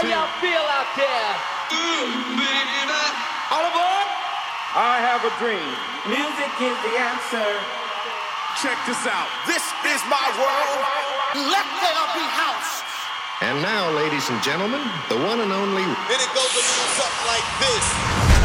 How y'all feel out there? Mm, All aboard? I have a dream. Music is the answer. Check this out. This is my world. Let there be house. And now, ladies and gentlemen, the one and only. Then it goes a little something like this.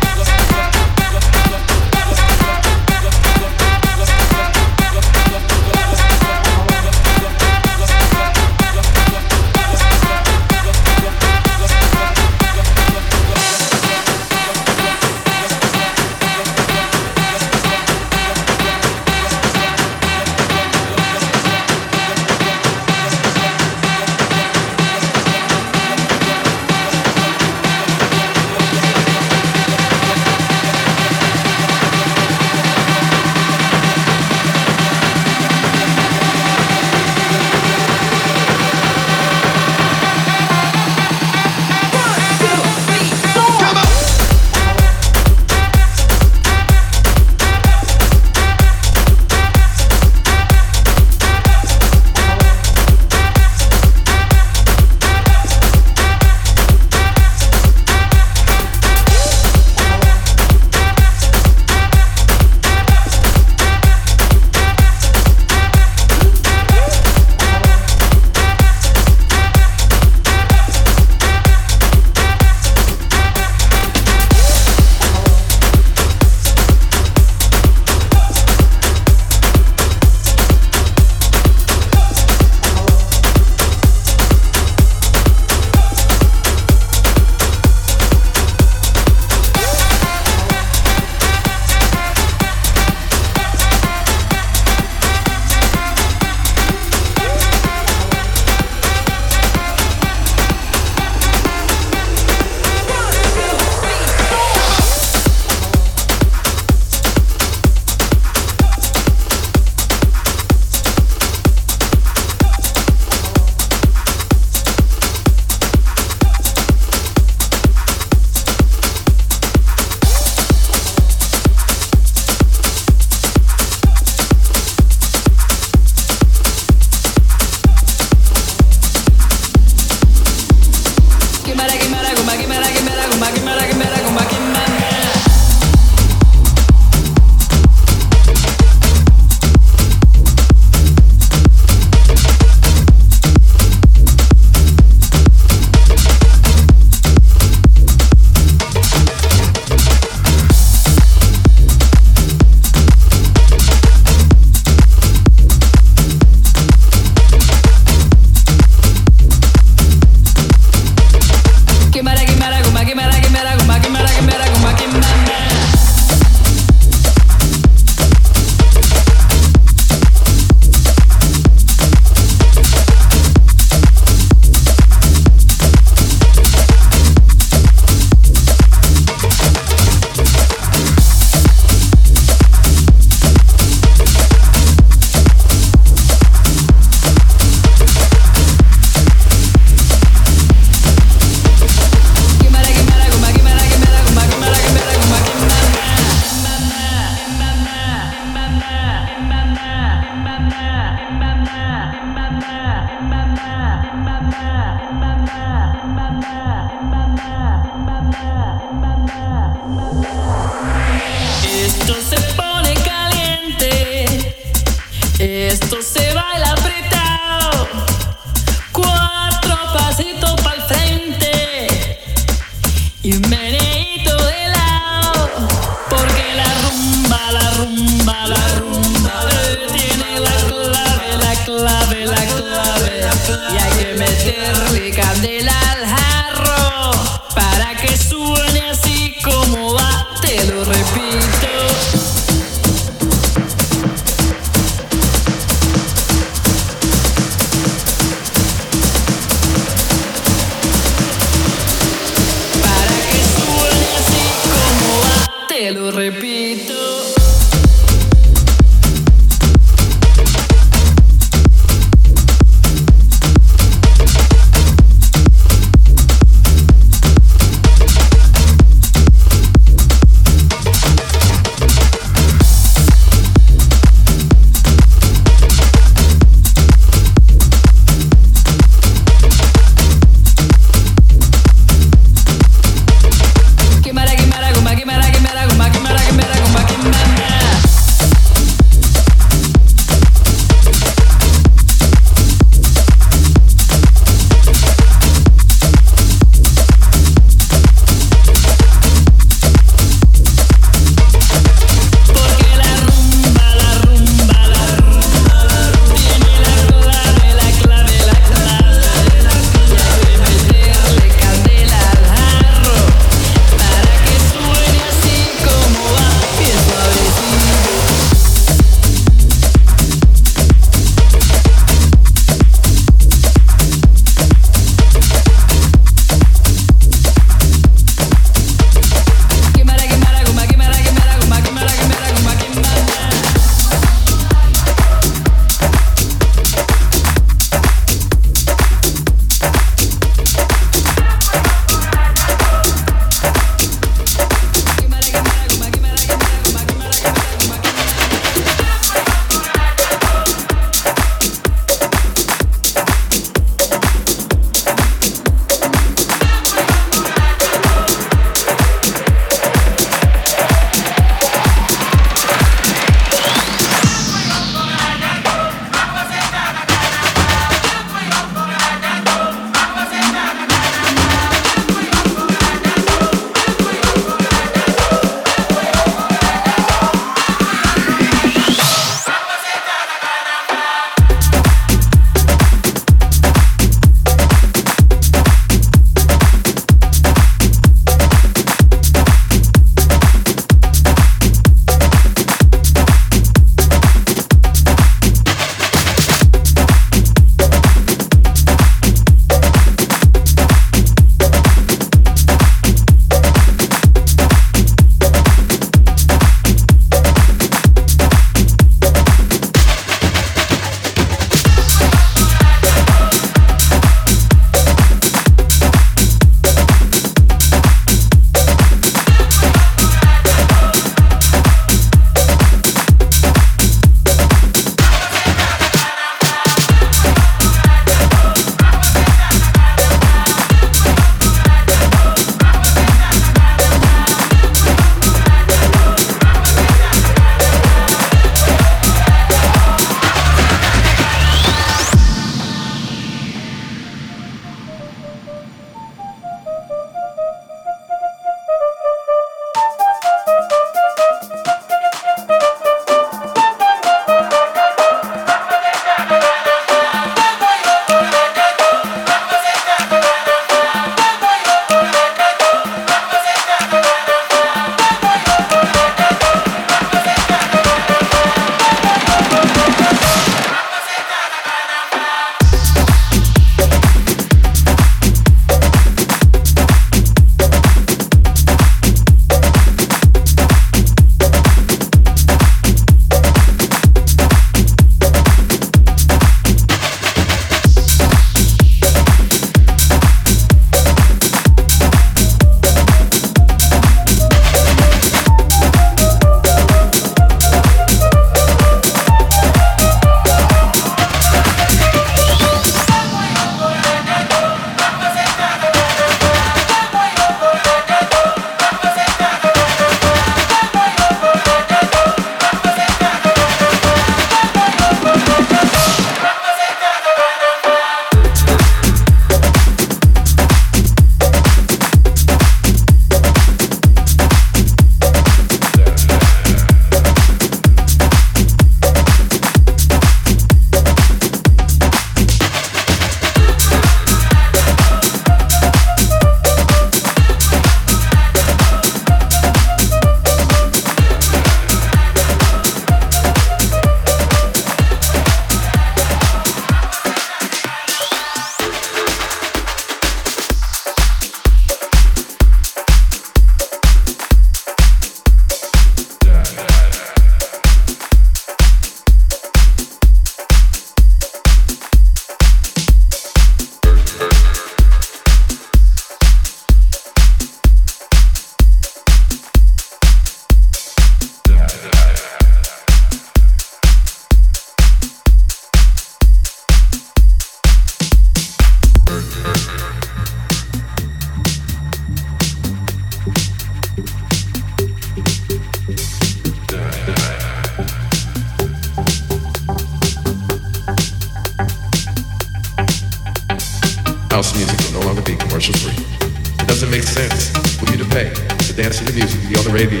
Doesn't make sense for you to pay to dance to the music, be on the radio.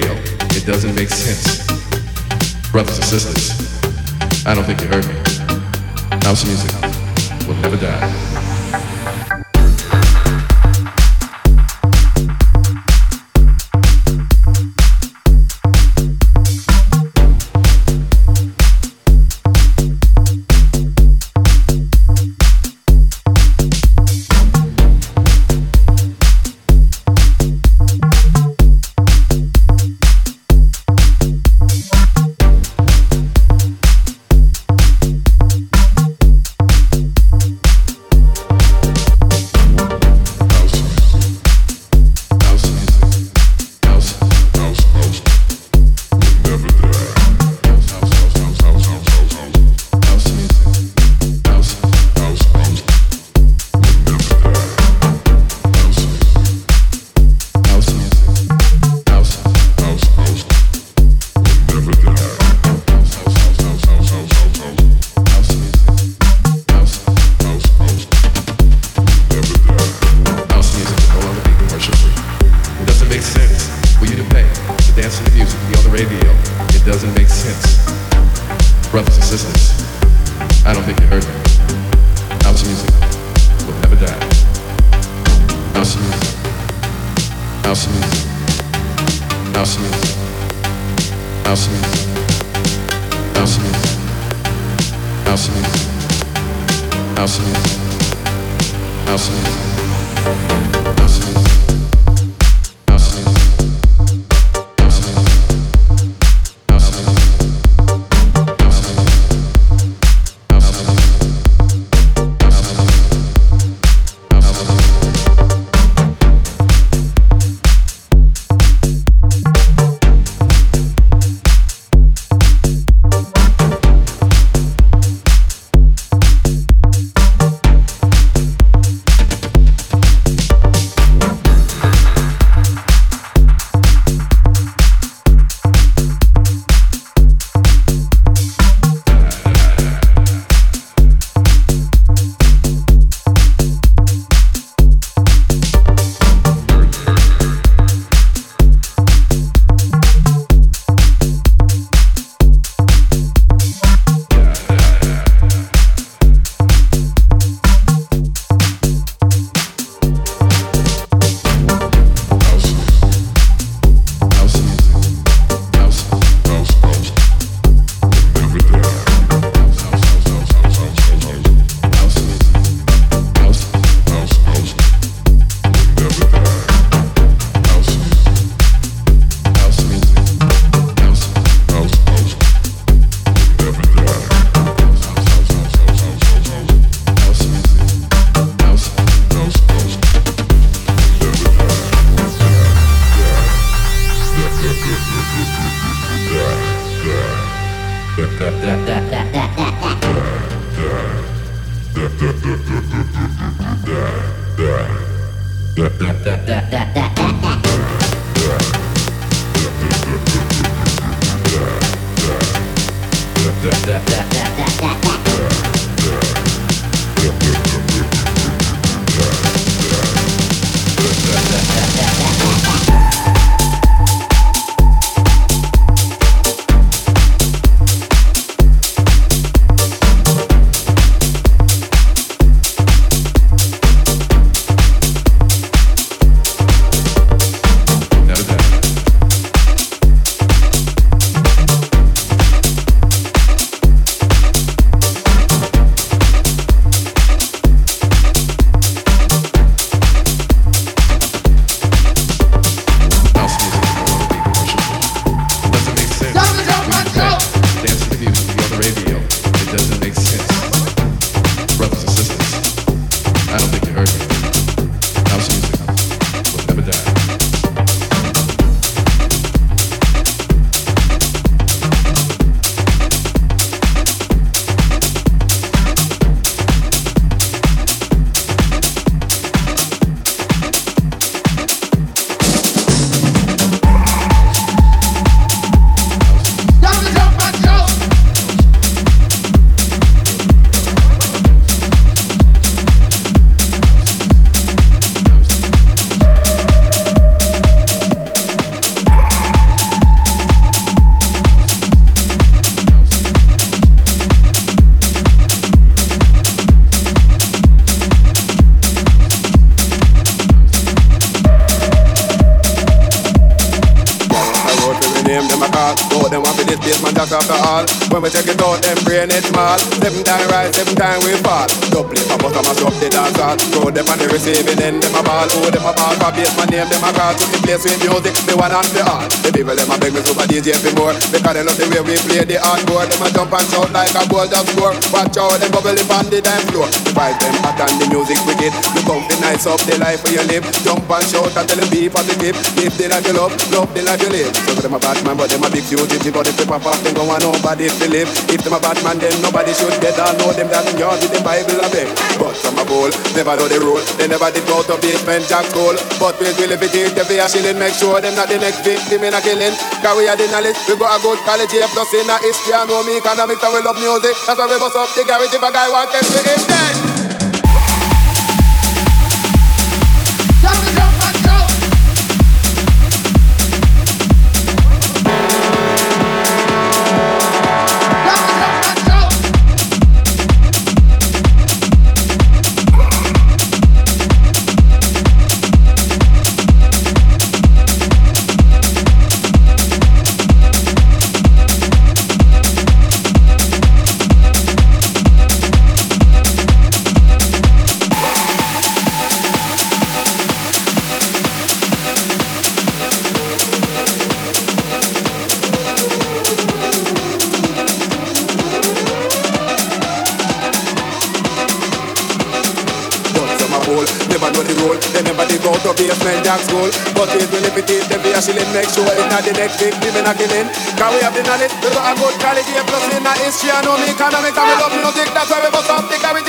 It doesn't make sense. Brothers and sisters, I don't think you heard me. House music will never die. Like a gold of score. Watch out, them bubbling on the dance floor. The vibes them hot and the music wicked. You come the nights up the life where you live. Jump and shout and tell them be positive. Live the life you love, love the life you live. So them a bad man, but them a big. But if they pop off, them go on nobody to live. If them a bad man, then nobody should get down. Know them that in yard with the Bible a beg. But some a bowl, never know the rule. They never did go to Basement Jaxx school. But we will if it is the a shilling, make sure them not the next victim in a killing. Cause we are the knowledge, we got a good here, plus in a history, I know me economics and we love music. That's why we bust up the garage if a guy wants to dead. Sure the next victim in a killing. Cause we have the knowledge, we got a good quality, plus in the history, I know me. Economics, and we love? Music, that's why we bust up the gravity,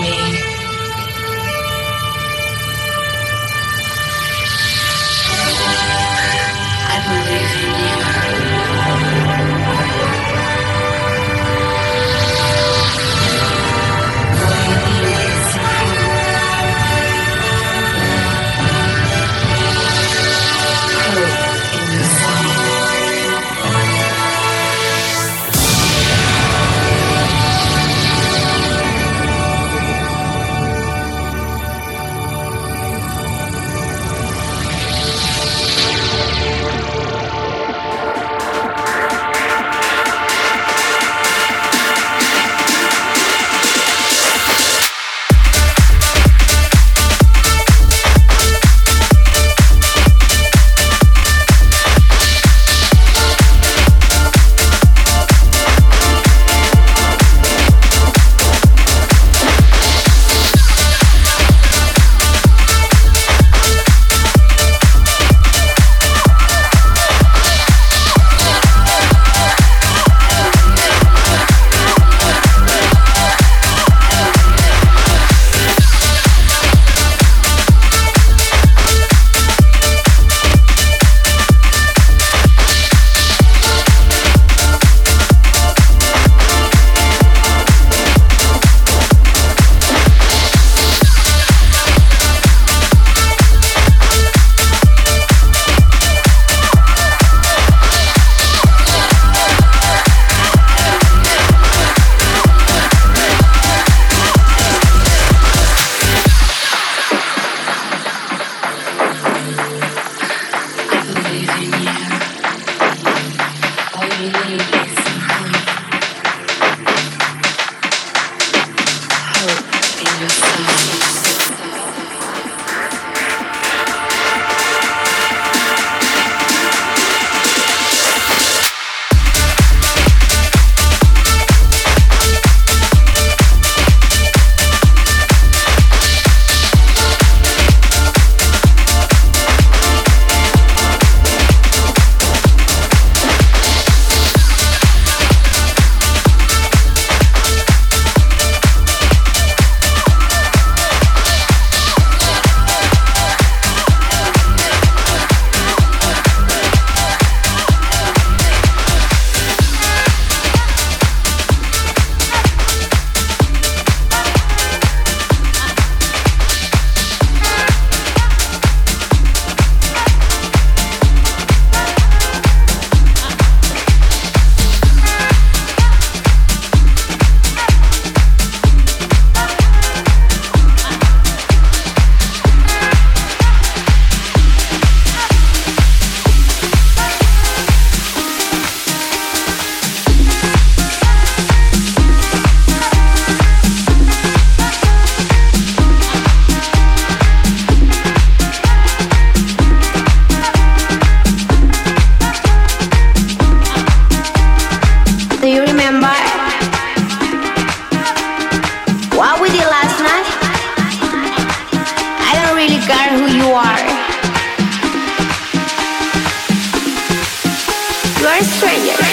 me. regard who you are. You are a stranger.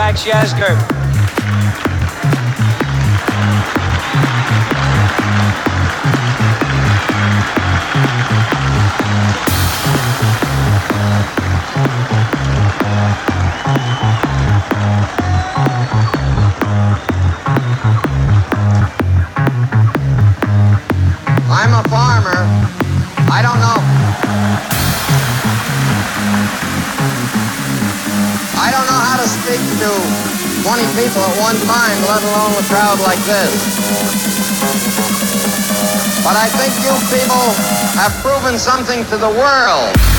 Jazzkirk. Let alone a crowd like this. But I think you people have proven something to the world.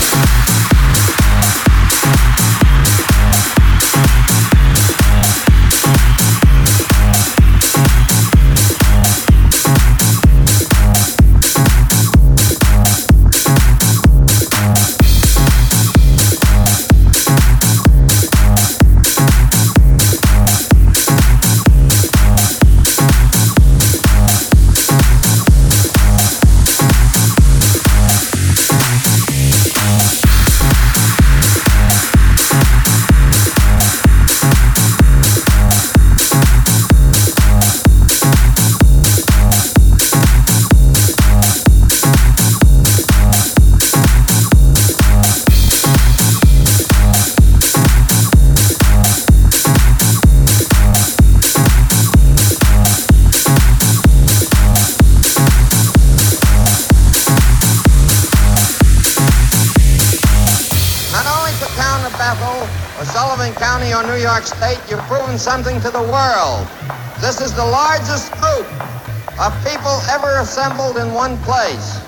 Assembled in one place.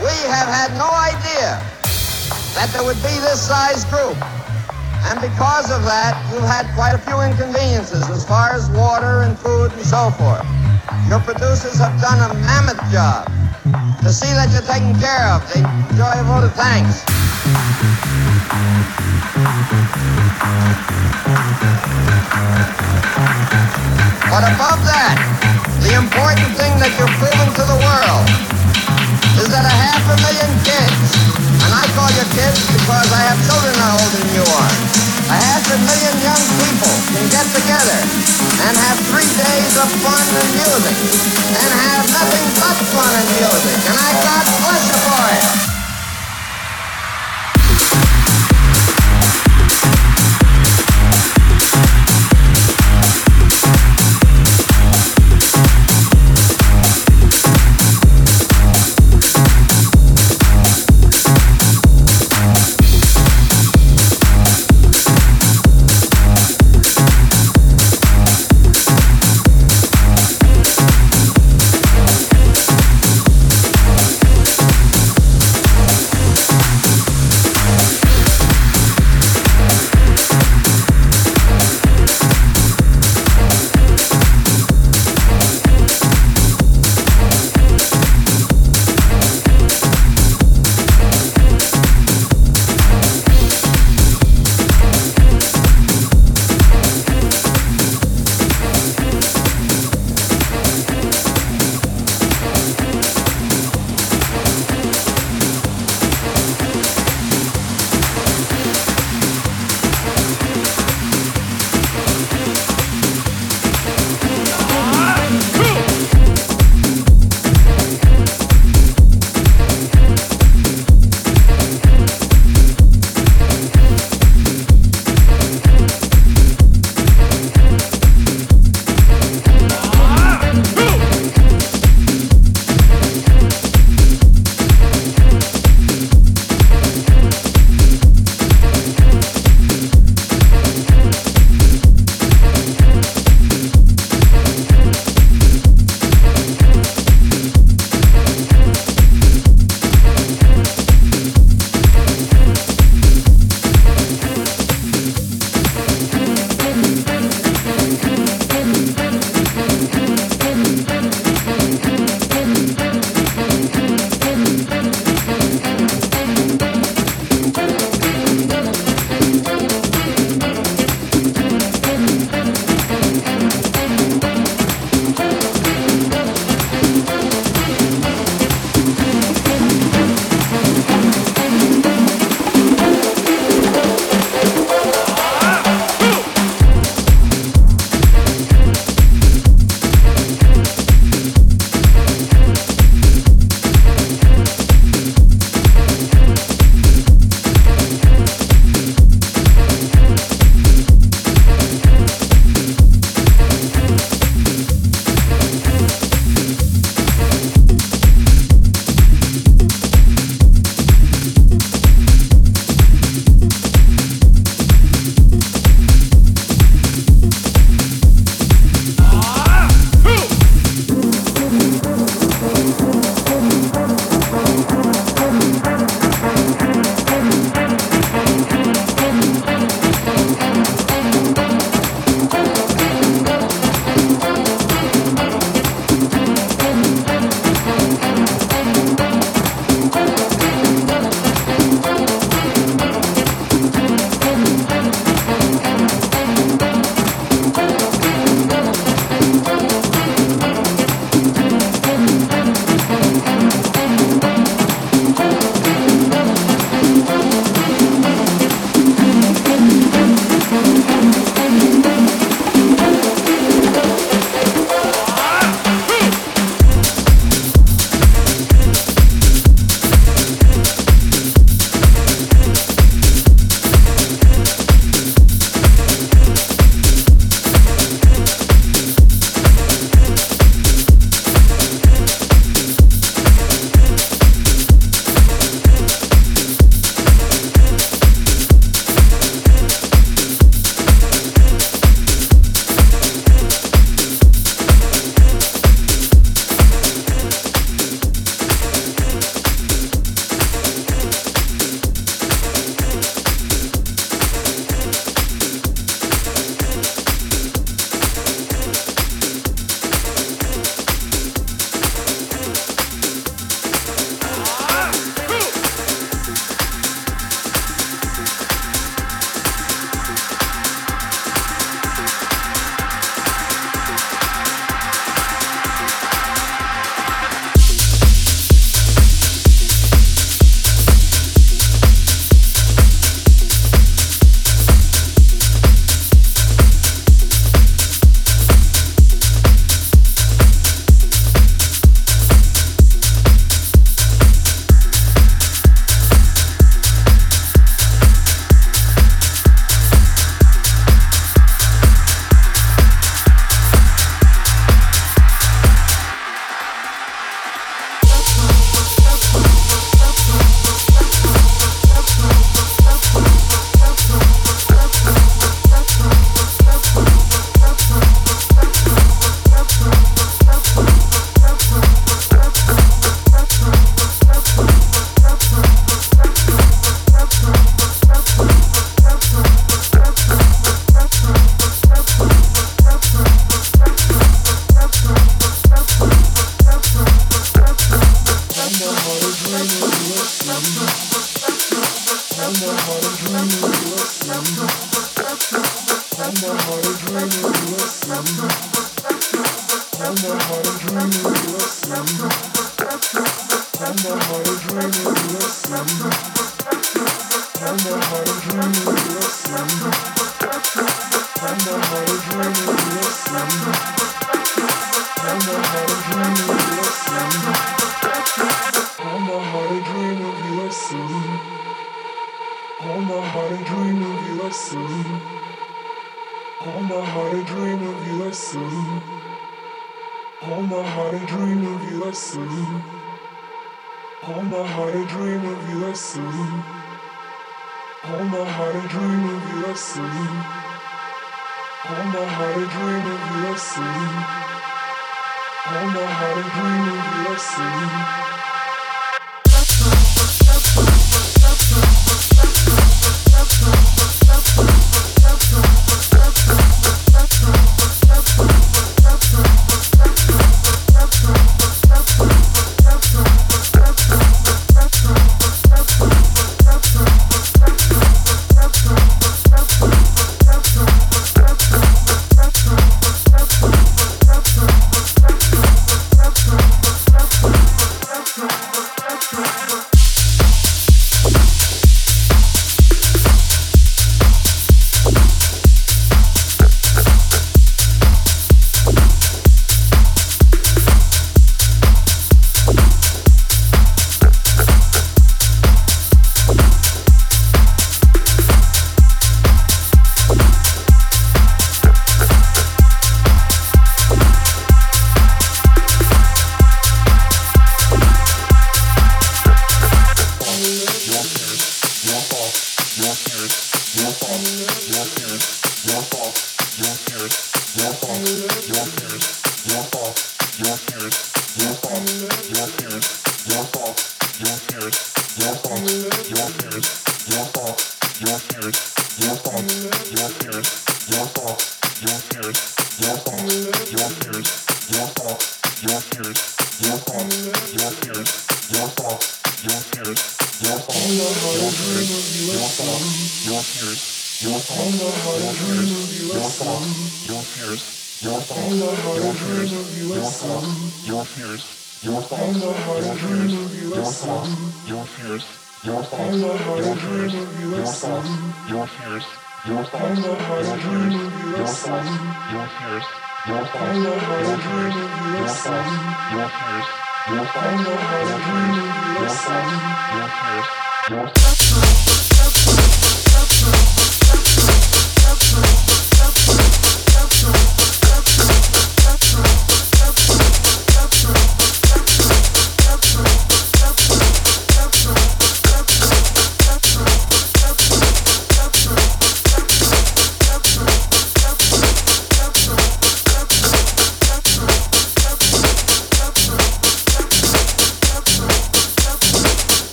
We have had no idea that there would be this size group. And because of that, you've had quite a few inconveniences as far as water and food and so forth. Your producers have done a mammoth job to see that you're taken care of. They enjoy a vote of thanks. But above that, the important thing that you're proving to the world is that a half a million kids, and I call you kids because I have children older than you are, a half a million young people can get get together and have three days of fun and music and have nothing but fun and music. And I got you for it.